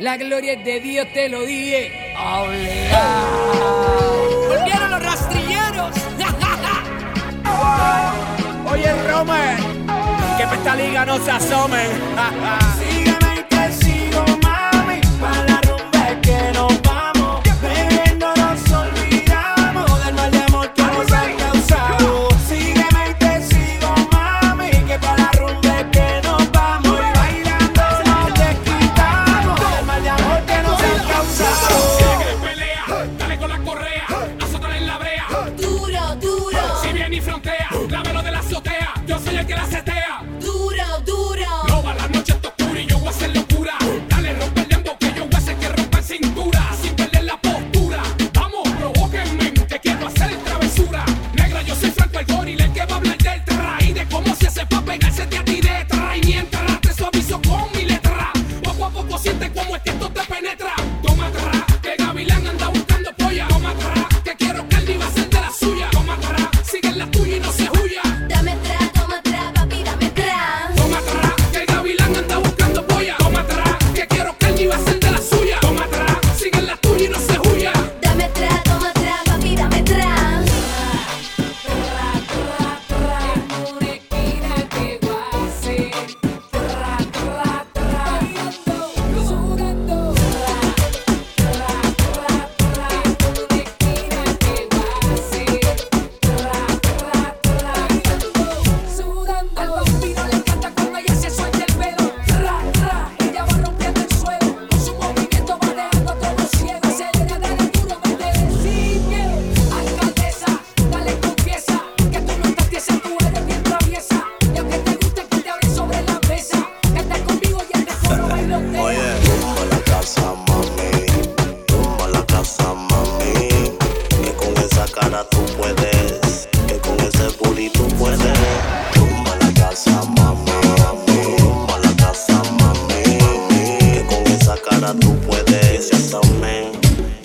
La gloria es de Dios, te lo dije. Volvieron los rastrilleros. Oye, Romer, que esta liga no se asomen.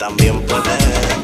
también puedes.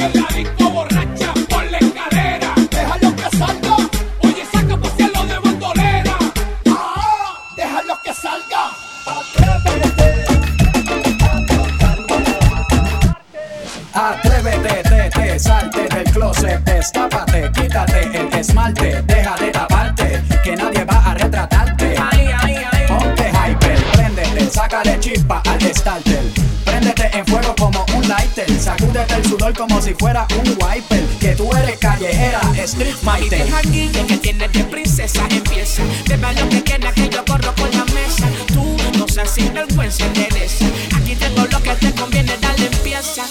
you like como si fuera un wiper. Que tú eres callejera, street fighter. Y aquí, que tienes de princesa, empieza. Te lo que quieras que yo corro por la mesa. Tú no seas sin sinvergüenza, endereza. Aquí tengo lo que te conviene, dale, empieza.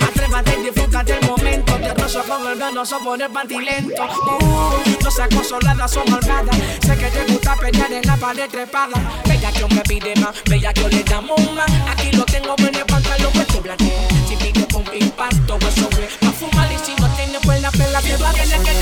Atrévate y disfrútate el momento. Te rozo con el gano, son poner patilento. Uh, no seas consolada, son malvada. Sé que te gusta pelear en la pared trepada. Bella que me pide más, bella que le damos más. Aquí lo tengo, en el pantalón, pues tú blanqueas pasto, hueso, güey. Pa' fumar y si no tiene buena pela, que va a tener que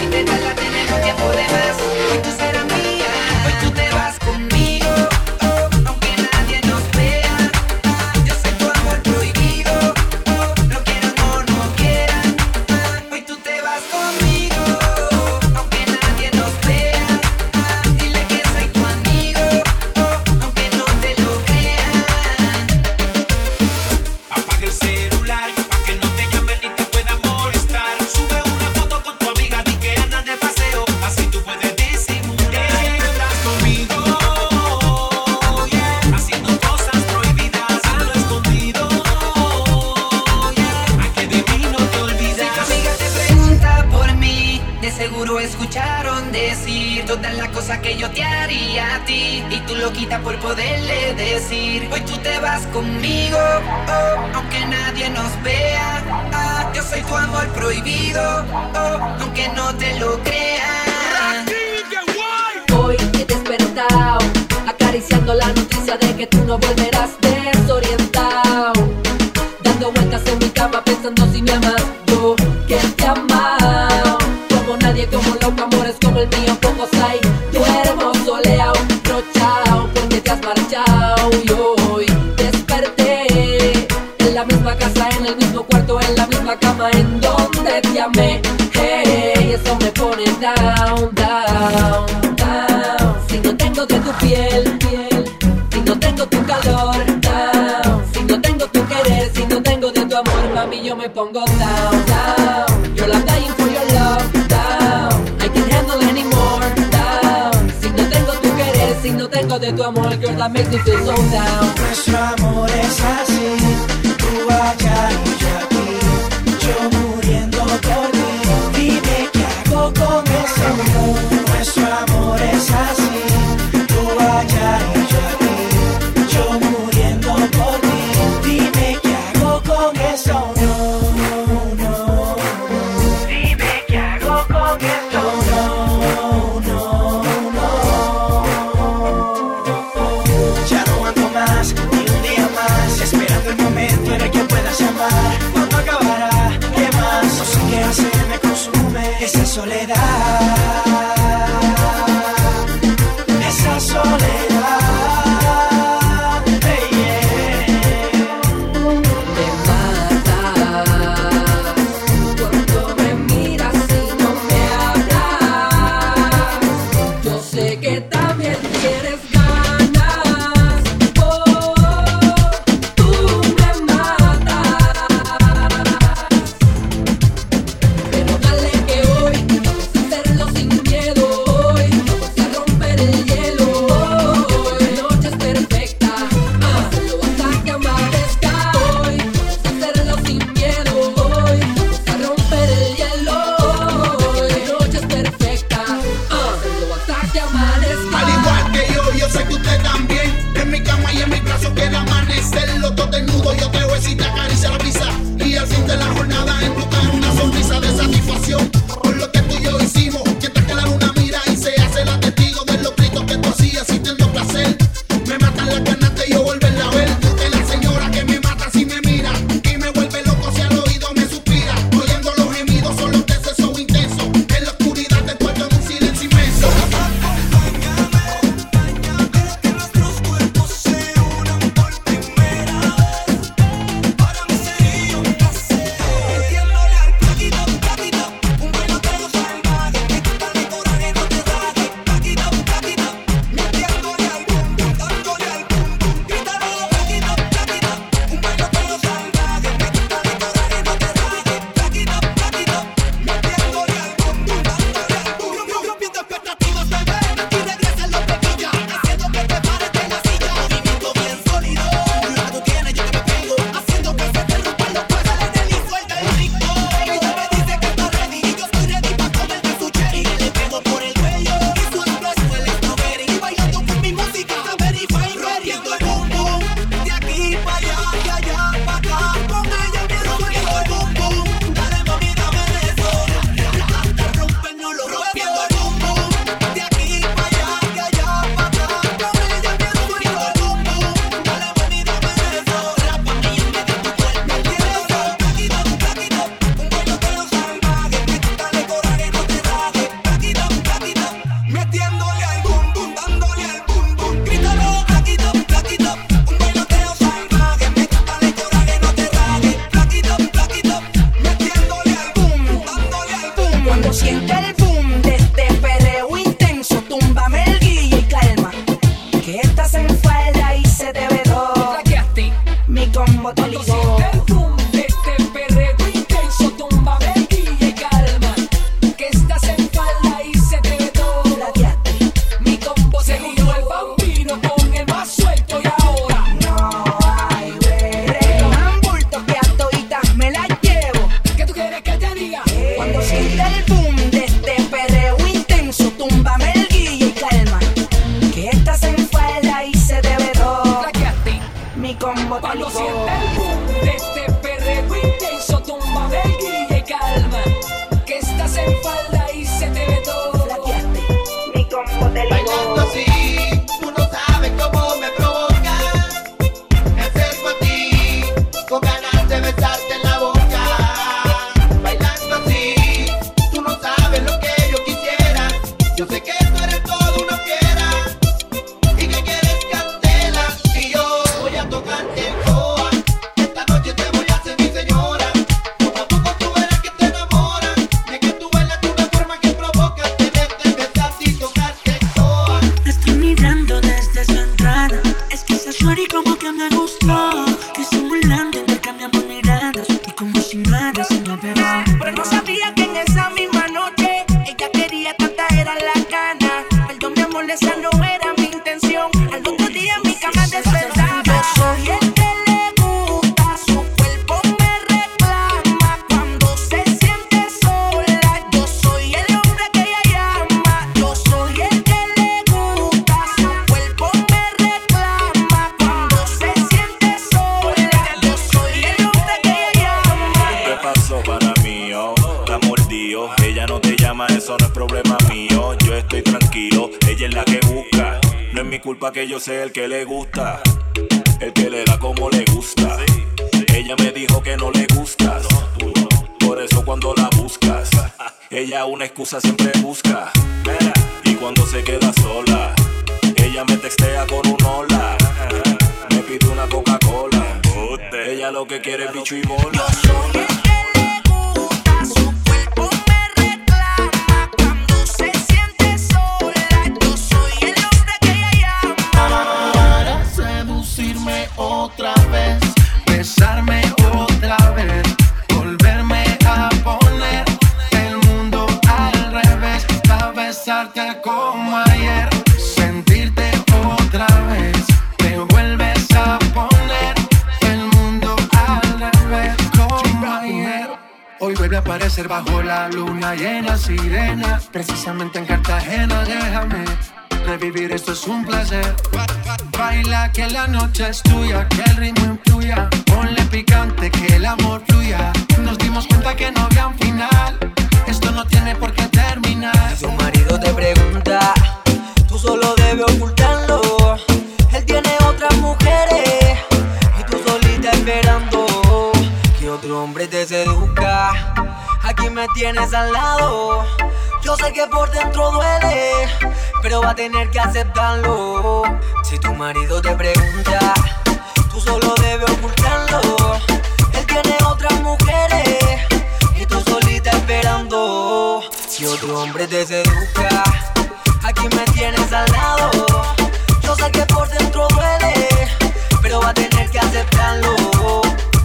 si te pensando si me amas yo que te amaba. Como nadie, como loco, amores como el mío, pocos hay. Tu hermoso leao, no chao, porque te has marchado. Y hoy desperté En la misma casa, en el mismo cuarto, en la misma cama En donde te amé. I can't handle anymore, down. Si no tengo tu querer, si no tengo de tu amor, girl, that makes me feel so down. Nuestro amor es así. esa soledad. Culpa que yo sea el que le gusta. El que le da como le gusta. Ella me dijo que no le gustas. Por eso cuando la buscas, ella una excusa siempre busca. Y cuando se queda sola, ella me textea con un hola. Me pide una Coca-Cola. Ella lo que quiere es bicho y bola. Aparecer bajo la luna llena sirena, precisamente en Cartagena, déjame revivir esto es un placer. Baila que la noche es tuya, que el ritmo influya, ponle picante que el amor fluya. Nos dimos cuenta que no había un final, esto no tiene por qué terminar. Tu marido te pregunta, tú solo debes ocultarlo. Él tiene otras mujeres y tú solita esperando que otro hombre te seduzca. Me tienes al lado. Yo sé que por dentro duele, pero va a tener que aceptarlo. Si tu marido te pregunta, tú solo debes ocultarlo. Él tiene otras mujeres y tú solita esperando que otro hombre te seduzca. Aquí me tienes al lado. Yo sé que por dentro duele, pero va a tener que aceptarlo.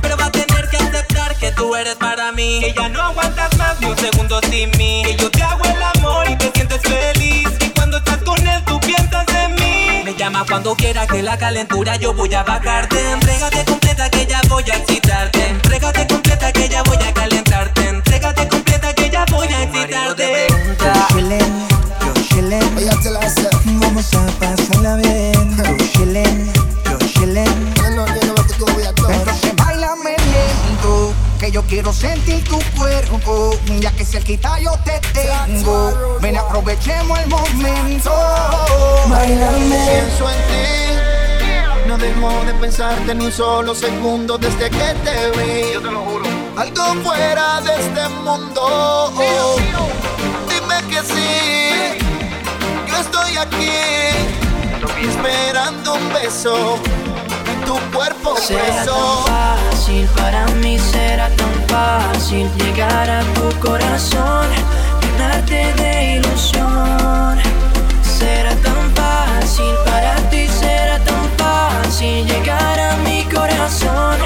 Pero va a tener que aceptar que tú eres para mí. Que ya no aguantas más ni un segundo sin mí. Que yo te hago el amor y te sientes feliz. Y cuando estás con él, tú piensas en mí. Me llama cuando quiera que la calentura yo voy a bajarte. Entrégate completa que ya voy a excitarte. Entrégate completa que ya voy a calentarte. Aprovechemos el momento. Bailame. Pienso en ti, no dejo de pensarte ni un solo segundo desde que te vi. Yo te lo juro. Algo fuera de este mundo. Dime que sí, yo estoy aquí esperando un beso en tu cuerpo Será preso. tan fácil, para mí será tan fácil llegar a tu corazón, llenarte de ilusión. Será tan fácil, para ti será tan fácil llegar a mi corazón,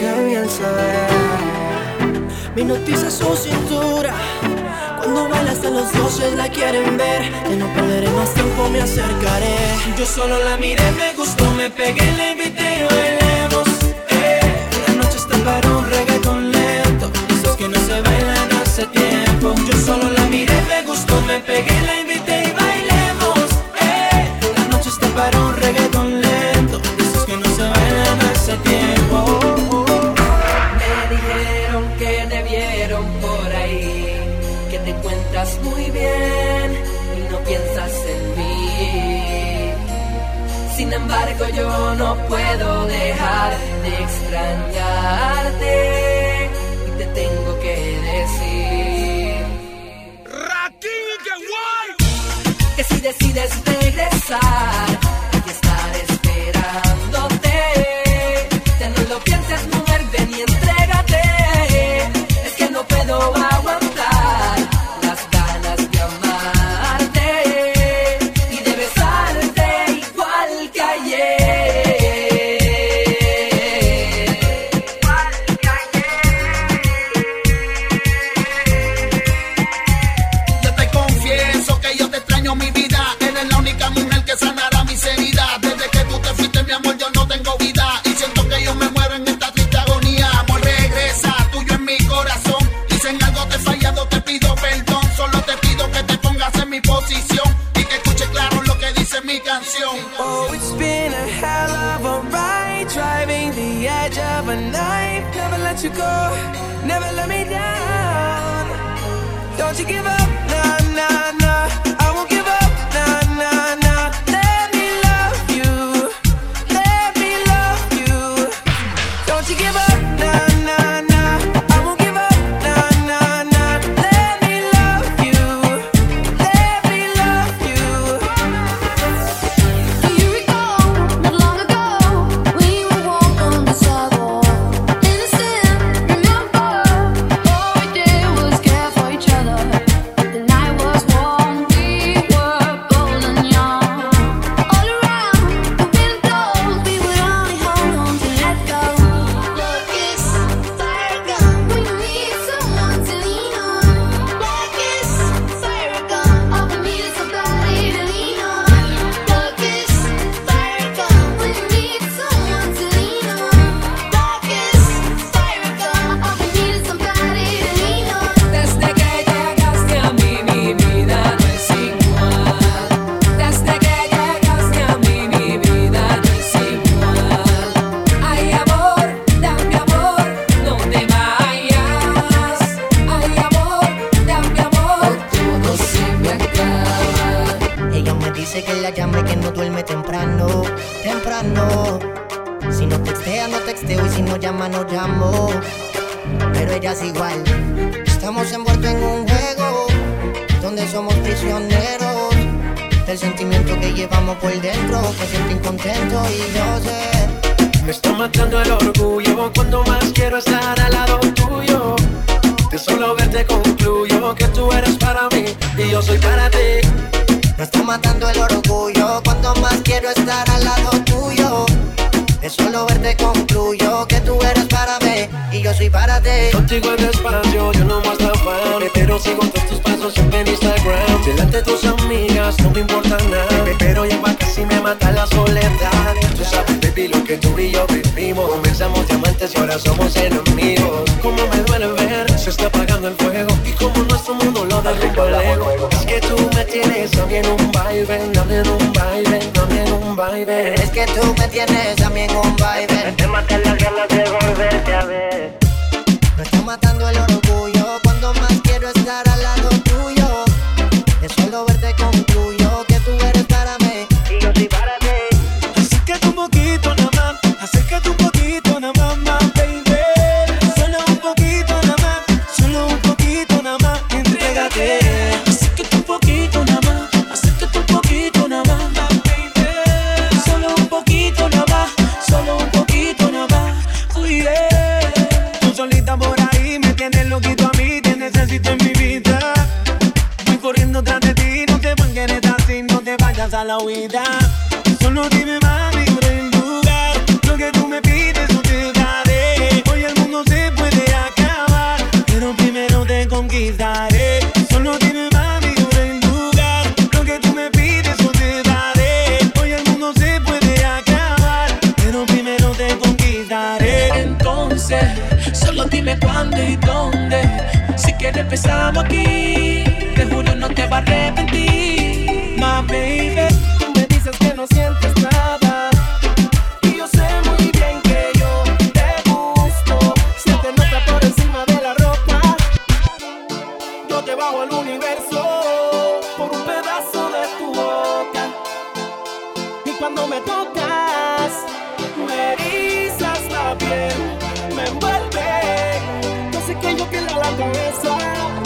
que bien ve. Me noticia su cintura. Cuando baila hasta los dioses la quieren ver. Ya no perderé más tiempo, me acercaré. Yo solo la miré, me gustó, me pegué, le invité bailemos. Eh, La noche está para un reggaeton lento. Esos que no se bailan hace tiempo. Yo solo la miré, me gustó, me pegué, la invité embargo, yo no puedo dejar de extrañarte. Y te tengo que decir que si decides regresar, pero ella igual. Estamos envueltos en un juego donde somos prisioneros del sentimiento que llevamos por dentro. Que siento incontento y yo sé. Me está matando el orgullo cuando más quiero estar al lado tuyo. De solo verte concluyo que tú eres para mí y yo soy para ti. Me está matando el orgullo cuando más quiero estar al lado tuyo. De solo verte concluyo que tú eres para mí y yo soy para ti. Contigo en espacio, yo no más te afán, pero sigo todos tus pasos siempre en Instagram. Delante de tus amigas no me importa nada, pero ya casi me mata la soledad. Tú sabes, baby, lo que tú y yo vivimos. Comenzamos diamantes y ahora somos enemigos. Como me duele ver, se está apagando el fuego y como nuestro mundo lo derrumba lejos. Es que tú me tienes también un baile, también un baile, también un baile. Es que tú me tienes también como un baile. Las ganas de volverte a ver. Me está matando el orgullo cuando más quiero estar la huida. Solo cuando me tocas. Me erizas la piel, me envuelve. No sé que yo quiero la cabeza.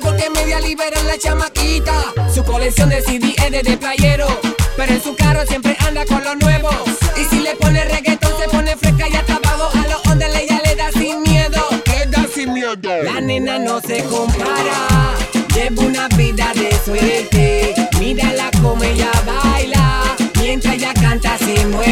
porque me voy la chamaquita. Su colección de CD es de playero, pero en su carro siempre anda con lo nuevo. Y si le pone reggaetón se pone fresca y hasta abajo a los ondas ella le da sin miedo. Queda sin miedo. La nena no se compara, lleva una vida de suerte. Mírala como ella baila, mientras ella canta sin muere.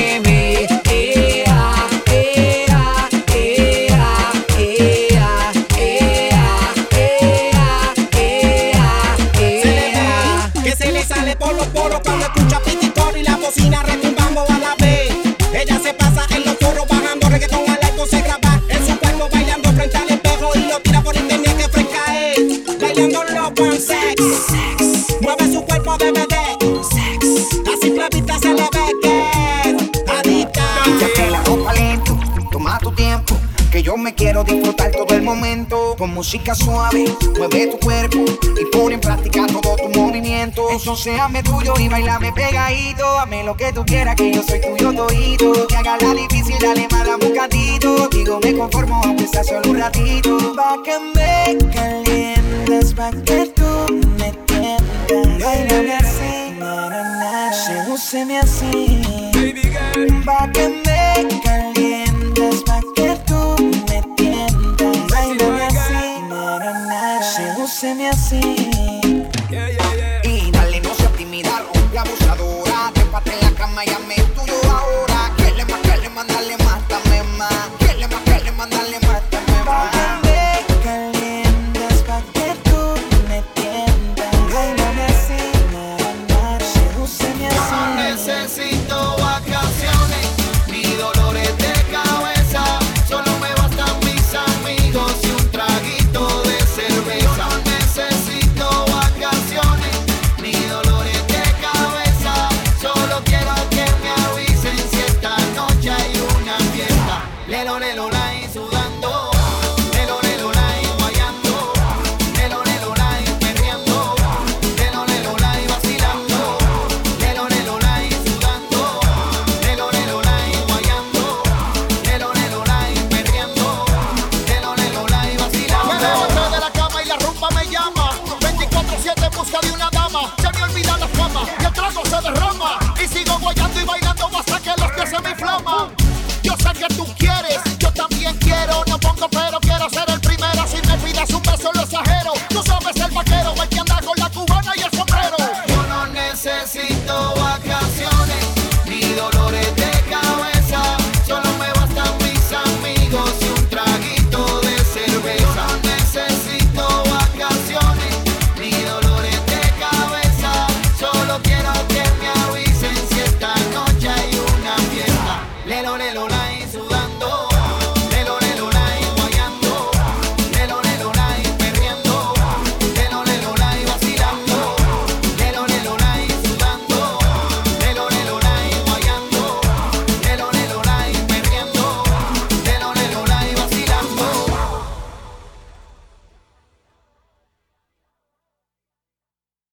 yo me quiero disfrutar todo el momento. Con música suave, mueve tu cuerpo y pone en práctica todo tu movimiento. Eso seame tuyo y bailame pegadito. Hame lo que tú quieras, que yo soy tuyo todito. Que haga la difícil, dale mala un bocadito. Digo, me conformo aunque sea solo un ratito. Pa' que me calientes, pa' que tú me tiendas. Bailame así, na, na, na. Sedúceme así. Baby girl. Pa' que me calientes. se me hacía.